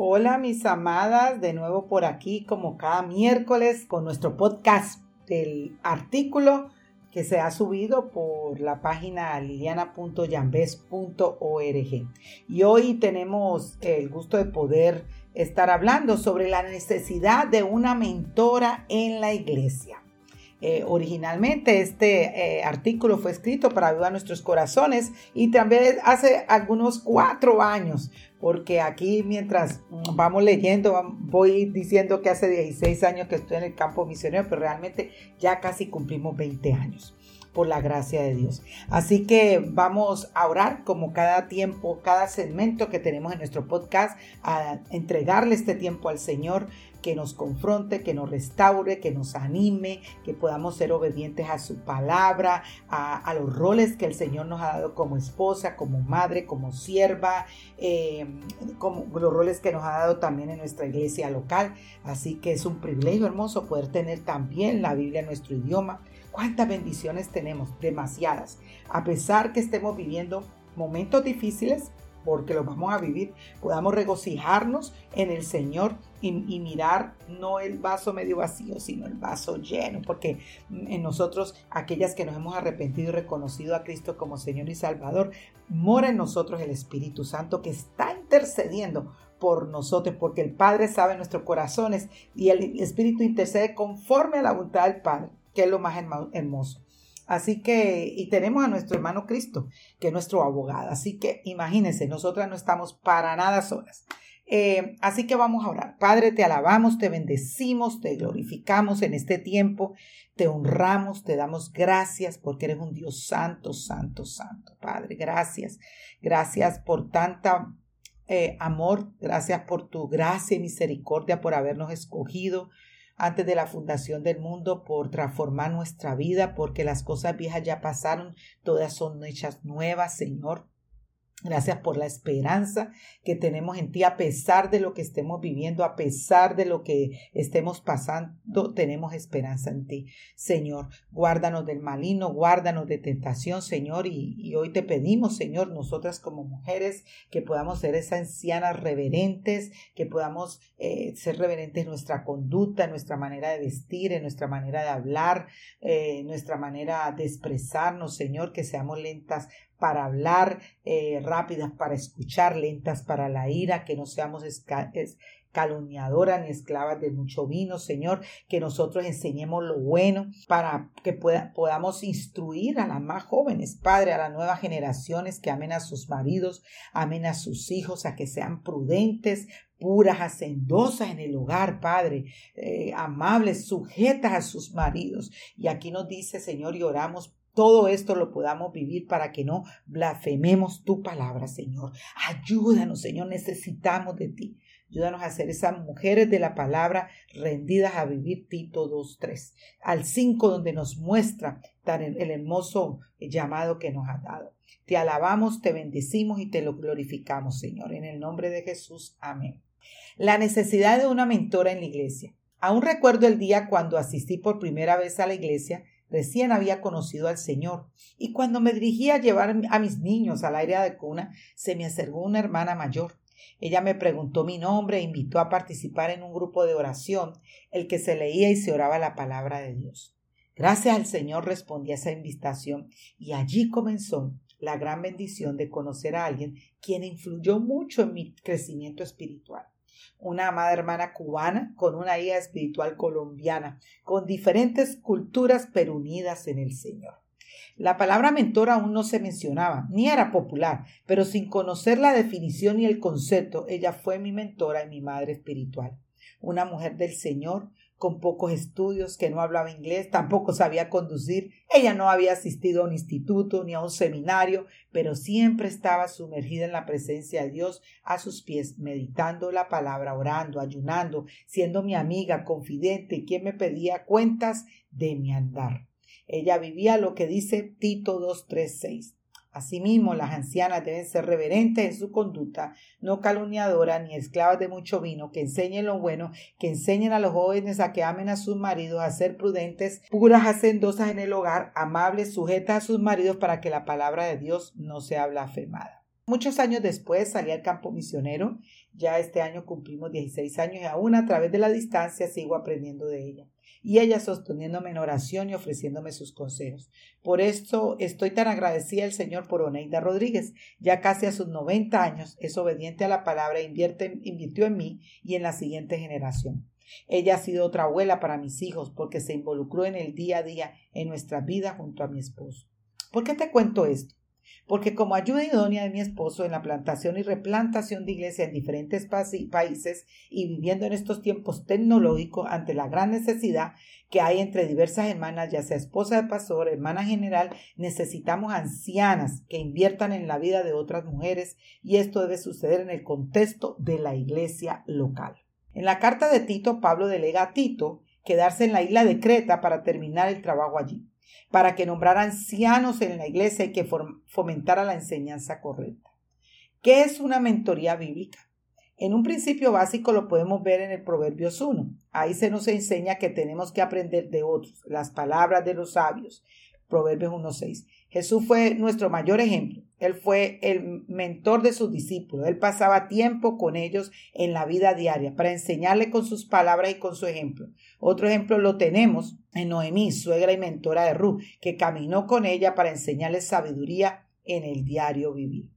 Hola mis amadas, de nuevo por aquí como cada miércoles con nuestro podcast del artículo que se ha subido por la página liliana.yambes.org. Y hoy tenemos el gusto de poder estar hablando sobre la necesidad de una mentora en la iglesia. Eh, originalmente este eh, artículo fue escrito para ayudar a nuestros corazones y también hace algunos cuatro años, porque aquí mientras vamos leyendo, voy diciendo que hace 16 años que estoy en el campo misionero, pero realmente ya casi cumplimos 20 años por la gracia de Dios. Así que vamos a orar como cada tiempo, cada segmento que tenemos en nuestro podcast, a entregarle este tiempo al Señor que nos confronte, que nos restaure, que nos anime, que podamos ser obedientes a su palabra, a, los roles que el Señor nos ha dado como esposa, como madre, como sierva, eh, como los roles que nos ha dado también en nuestra iglesia local. Así que es un privilegio hermoso poder tener también la Biblia en nuestro idioma. ¿Cuántas bendiciones tenemos? Demasiadas. A pesar que estemos viviendo momentos difíciles, porque los vamos a vivir, podamos regocijarnos en el Señor y, mirar no el vaso medio vacío, sino el vaso lleno, porque en nosotros, aquellas que nos hemos arrepentido y reconocido a Cristo como Señor y Salvador, mora en nosotros el Espíritu Santo que está intercediendo por nosotros, porque el Padre sabe nuestros corazones y el Espíritu intercede conforme a la voluntad del Padre, que es lo más hermoso. Así que, y tenemos a nuestro hermano Cristo, que es nuestro abogado. Así que imagínense, nosotras no estamos para nada solas. Eh, así que vamos a orar. Padre, te alabamos, te bendecimos, te glorificamos en este tiempo, te honramos, te damos gracias porque eres un Dios santo, santo, santo. Padre, gracias. Gracias por tanta eh, amor, gracias por tu gracia y misericordia, por habernos escogido, antes de la fundación del mundo por transformar nuestra vida, porque las cosas viejas ya pasaron, todas son hechas nuevas, Señor. Gracias por la esperanza que tenemos en ti, a pesar de lo que estemos viviendo, a pesar de lo que estemos pasando, tenemos esperanza en ti. Señor, guárdanos del maligno, guárdanos de tentación, Señor, y, hoy te pedimos, Señor, nosotras como mujeres, que podamos ser esas ancianas reverentes, que podamos eh, ser reverentes en nuestra conducta, en nuestra manera de vestir, en nuestra manera de hablar, eh, en nuestra manera de expresarnos, Señor, que seamos lentas para hablar, eh, rápidas para escuchar, lentas para la ira, que no seamos calumniadoras ni esclavas de mucho vino, Señor, que nosotros enseñemos lo bueno para que podamos instruir a las más jóvenes, Padre, a las nuevas generaciones que amen a sus maridos, amen a sus hijos, a que sean prudentes, puras, hacendosas en el hogar, Padre, eh, amables, sujetas a sus maridos. Y aquí nos dice, Señor, y oramos todo esto lo podamos vivir para que no blasfememos tu palabra, Señor. Ayúdanos, Señor, necesitamos de ti. Ayúdanos a ser esas mujeres de la palabra rendidas a vivir Tito 2.3 al 5 donde nos muestra tan el hermoso llamado que nos ha dado. Te alabamos, te bendecimos y te lo glorificamos, Señor. En el nombre de Jesús. Amén. La necesidad de una mentora en la iglesia. Aún recuerdo el día cuando asistí por primera vez a la iglesia Recién había conocido al Señor, y cuando me dirigía a llevar a mis niños al aire de cuna, se me acercó una hermana mayor. Ella me preguntó mi nombre e invitó a participar en un grupo de oración, el que se leía y se oraba la palabra de Dios. Gracias al Señor respondí a esa invitación y allí comenzó la gran bendición de conocer a alguien quien influyó mucho en mi crecimiento espiritual una amada hermana cubana con una hija espiritual colombiana, con diferentes culturas pero unidas en el Señor. La palabra mentor aún no se mencionaba, ni era popular, pero sin conocer la definición y el concepto, ella fue mi mentora y mi madre espiritual. Una mujer del Señor, con pocos estudios, que no hablaba inglés, tampoco sabía conducir. Ella no había asistido a un instituto ni a un seminario, pero siempre estaba sumergida en la presencia de Dios a sus pies, meditando la palabra, orando, ayunando, siendo mi amiga, confidente, quien me pedía cuentas de mi andar. Ella vivía lo que dice Tito 236. Asimismo, las ancianas deben ser reverentes en su conducta, no calumniadoras ni esclavas de mucho vino, que enseñen lo bueno, que enseñen a los jóvenes a que amen a sus maridos, a ser prudentes, puras, hacendosas en el hogar, amables, sujetas a sus maridos para que la palabra de Dios no sea blasfemada. Muchos años después salí al campo misionero. Ya este año cumplimos 16 años y aún a través de la distancia sigo aprendiendo de ella. Y ella sosteniéndome en oración y ofreciéndome sus consejos. Por esto estoy tan agradecida al Señor por Oneida Rodríguez. Ya casi a sus 90 años es obediente a la palabra e invierte, invirtió en mí y en la siguiente generación. Ella ha sido otra abuela para mis hijos porque se involucró en el día a día en nuestra vida junto a mi esposo. ¿Por qué te cuento esto? Porque como ayuda idónea de mi esposo en la plantación y replantación de iglesia en diferentes países y viviendo en estos tiempos tecnológicos ante la gran necesidad que hay entre diversas hermanas, ya sea esposa de pastor, hermana general, necesitamos ancianas que inviertan en la vida de otras mujeres y esto debe suceder en el contexto de la iglesia local. En la carta de Tito, Pablo delega a Tito quedarse en la isla de Creta para terminar el trabajo allí para que nombrara ancianos en la iglesia y que fomentara la enseñanza correcta. ¿Qué es una mentoría bíblica? En un principio básico lo podemos ver en el Proverbios 1. Ahí se nos enseña que tenemos que aprender de otros, las palabras de los sabios. Proverbios 1.6. Jesús fue nuestro mayor ejemplo. Él fue el mentor de sus discípulos. Él pasaba tiempo con ellos en la vida diaria para enseñarle con sus palabras y con su ejemplo. Otro ejemplo lo tenemos en Noemí, suegra y mentora de Ruth, que caminó con ella para enseñarle sabiduría en el diario vivir.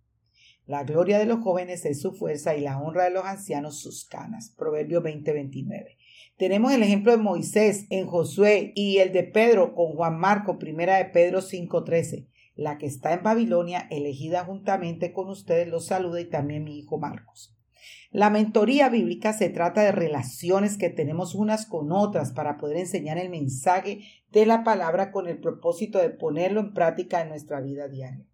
La gloria de los jóvenes es su fuerza y la honra de los ancianos sus canas. Proverbio 20:29. Tenemos el ejemplo de Moisés en Josué y el de Pedro con Juan Marco, primera de Pedro 5:13. La que está en Babilonia, elegida juntamente con ustedes, los saluda y también mi hijo Marcos. La mentoría bíblica se trata de relaciones que tenemos unas con otras para poder enseñar el mensaje de la palabra con el propósito de ponerlo en práctica en nuestra vida diaria.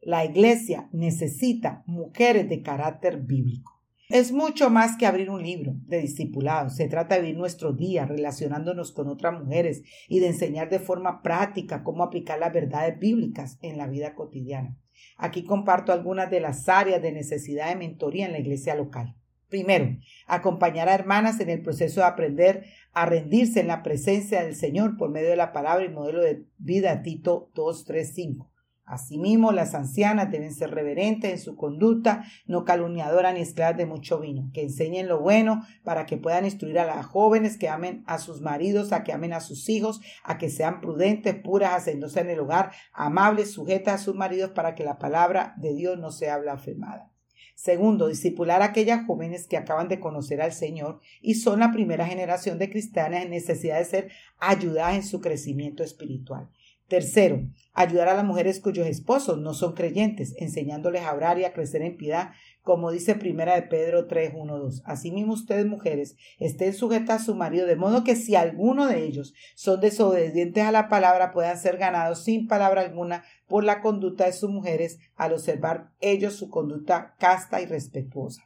La iglesia necesita mujeres de carácter bíblico. Es mucho más que abrir un libro de discipulado. Se trata de vivir nuestro día relacionándonos con otras mujeres y de enseñar de forma práctica cómo aplicar las verdades bíblicas en la vida cotidiana. Aquí comparto algunas de las áreas de necesidad de mentoría en la iglesia local. Primero, acompañar a hermanas en el proceso de aprender a rendirse en la presencia del Señor por medio de la palabra y modelo de vida Tito 2, 3, 5. Asimismo, las ancianas deben ser reverentes en su conducta, no calumniadoras ni esclavas de mucho vino, que enseñen lo bueno para que puedan instruir a las jóvenes que amen a sus maridos, a que amen a sus hijos, a que sean prudentes, puras, haciéndose en el hogar, amables, sujetas a sus maridos para que la palabra de Dios no sea blasfemada. Segundo, discipular a aquellas jóvenes que acaban de conocer al Señor y son la primera generación de cristianas en necesidad de ser ayudadas en su crecimiento espiritual. Tercero, ayudar a las mujeres cuyos esposos no son creyentes, enseñándoles a orar y a crecer en piedad, como dice primera de Pedro 3, 1, 2. Asimismo ustedes mujeres estén sujetas a su marido, de modo que si alguno de ellos son desobedientes a la palabra, puedan ser ganados sin palabra alguna por la conducta de sus mujeres, al observar ellos su conducta casta y respetuosa.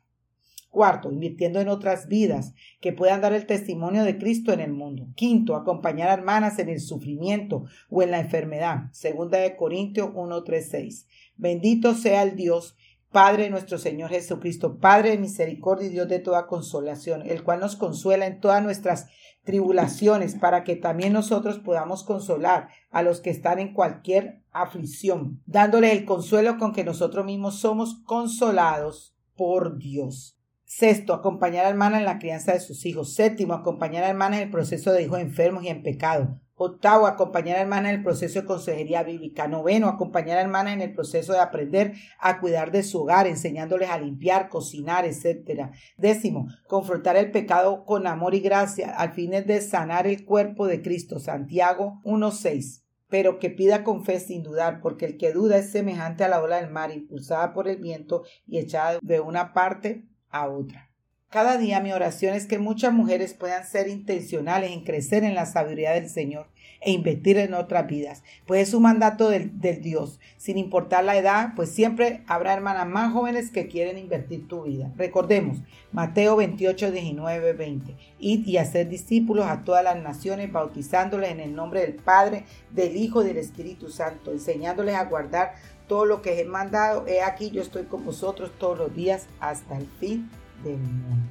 Cuarto, invirtiendo en otras vidas que puedan dar el testimonio de Cristo en el mundo. Quinto, acompañar a hermanas en el sufrimiento o en la enfermedad. Segunda de Corintios 1, 3, 6. Bendito sea el Dios, Padre nuestro Señor Jesucristo, Padre de misericordia y Dios de toda consolación, el cual nos consuela en todas nuestras tribulaciones para que también nosotros podamos consolar a los que están en cualquier aflicción, dándoles el consuelo con que nosotros mismos somos consolados por Dios. Sexto, acompañar a hermana en la crianza de sus hijos. Séptimo, acompañar a hermana en el proceso de hijos enfermos y en pecado. Octavo, acompañar a hermana en el proceso de consejería bíblica. Noveno, acompañar a hermana en el proceso de aprender a cuidar de su hogar, enseñándoles a limpiar, cocinar, etc. Décimo, confrontar el pecado con amor y gracia al fin de sanar el cuerpo de Cristo. Santiago 1.6 pero que pida con fe sin dudar, porque el que duda es semejante a la ola del mar, impulsada por el viento y echada de una parte a otra. Cada día mi oración es que muchas mujeres puedan ser intencionales en crecer en la sabiduría del Señor e invertir en otras vidas, pues es un mandato del, Dios. Sin importar la edad, pues siempre habrá hermanas más jóvenes que quieren invertir tu vida. Recordemos, Mateo 28, 19, 20. Id y hacer discípulos a todas las naciones, bautizándoles en el nombre del Padre, del Hijo y del Espíritu Santo, enseñándoles a guardar todo lo que he mandado. He aquí, yo estoy con vosotros todos los días hasta el fin del mundo.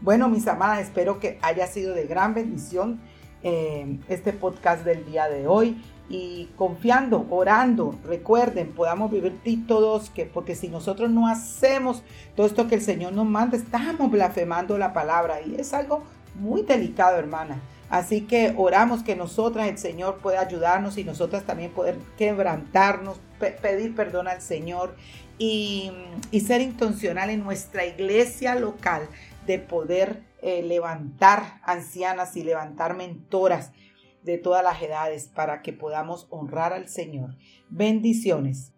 Bueno, mis amadas, espero que haya sido de gran bendición eh, este podcast del día de hoy y confiando, orando, recuerden, podamos vivir todos, que, porque si nosotros no hacemos todo esto que el Señor nos manda, estamos blasfemando la palabra y es algo muy delicado, hermana. Así que oramos que nosotras, el Señor pueda ayudarnos y nosotras también poder quebrantarnos, pedir perdón al Señor y, ser intencional en nuestra iglesia local de poder eh, levantar ancianas y levantar mentoras de todas las edades para que podamos honrar al Señor. Bendiciones.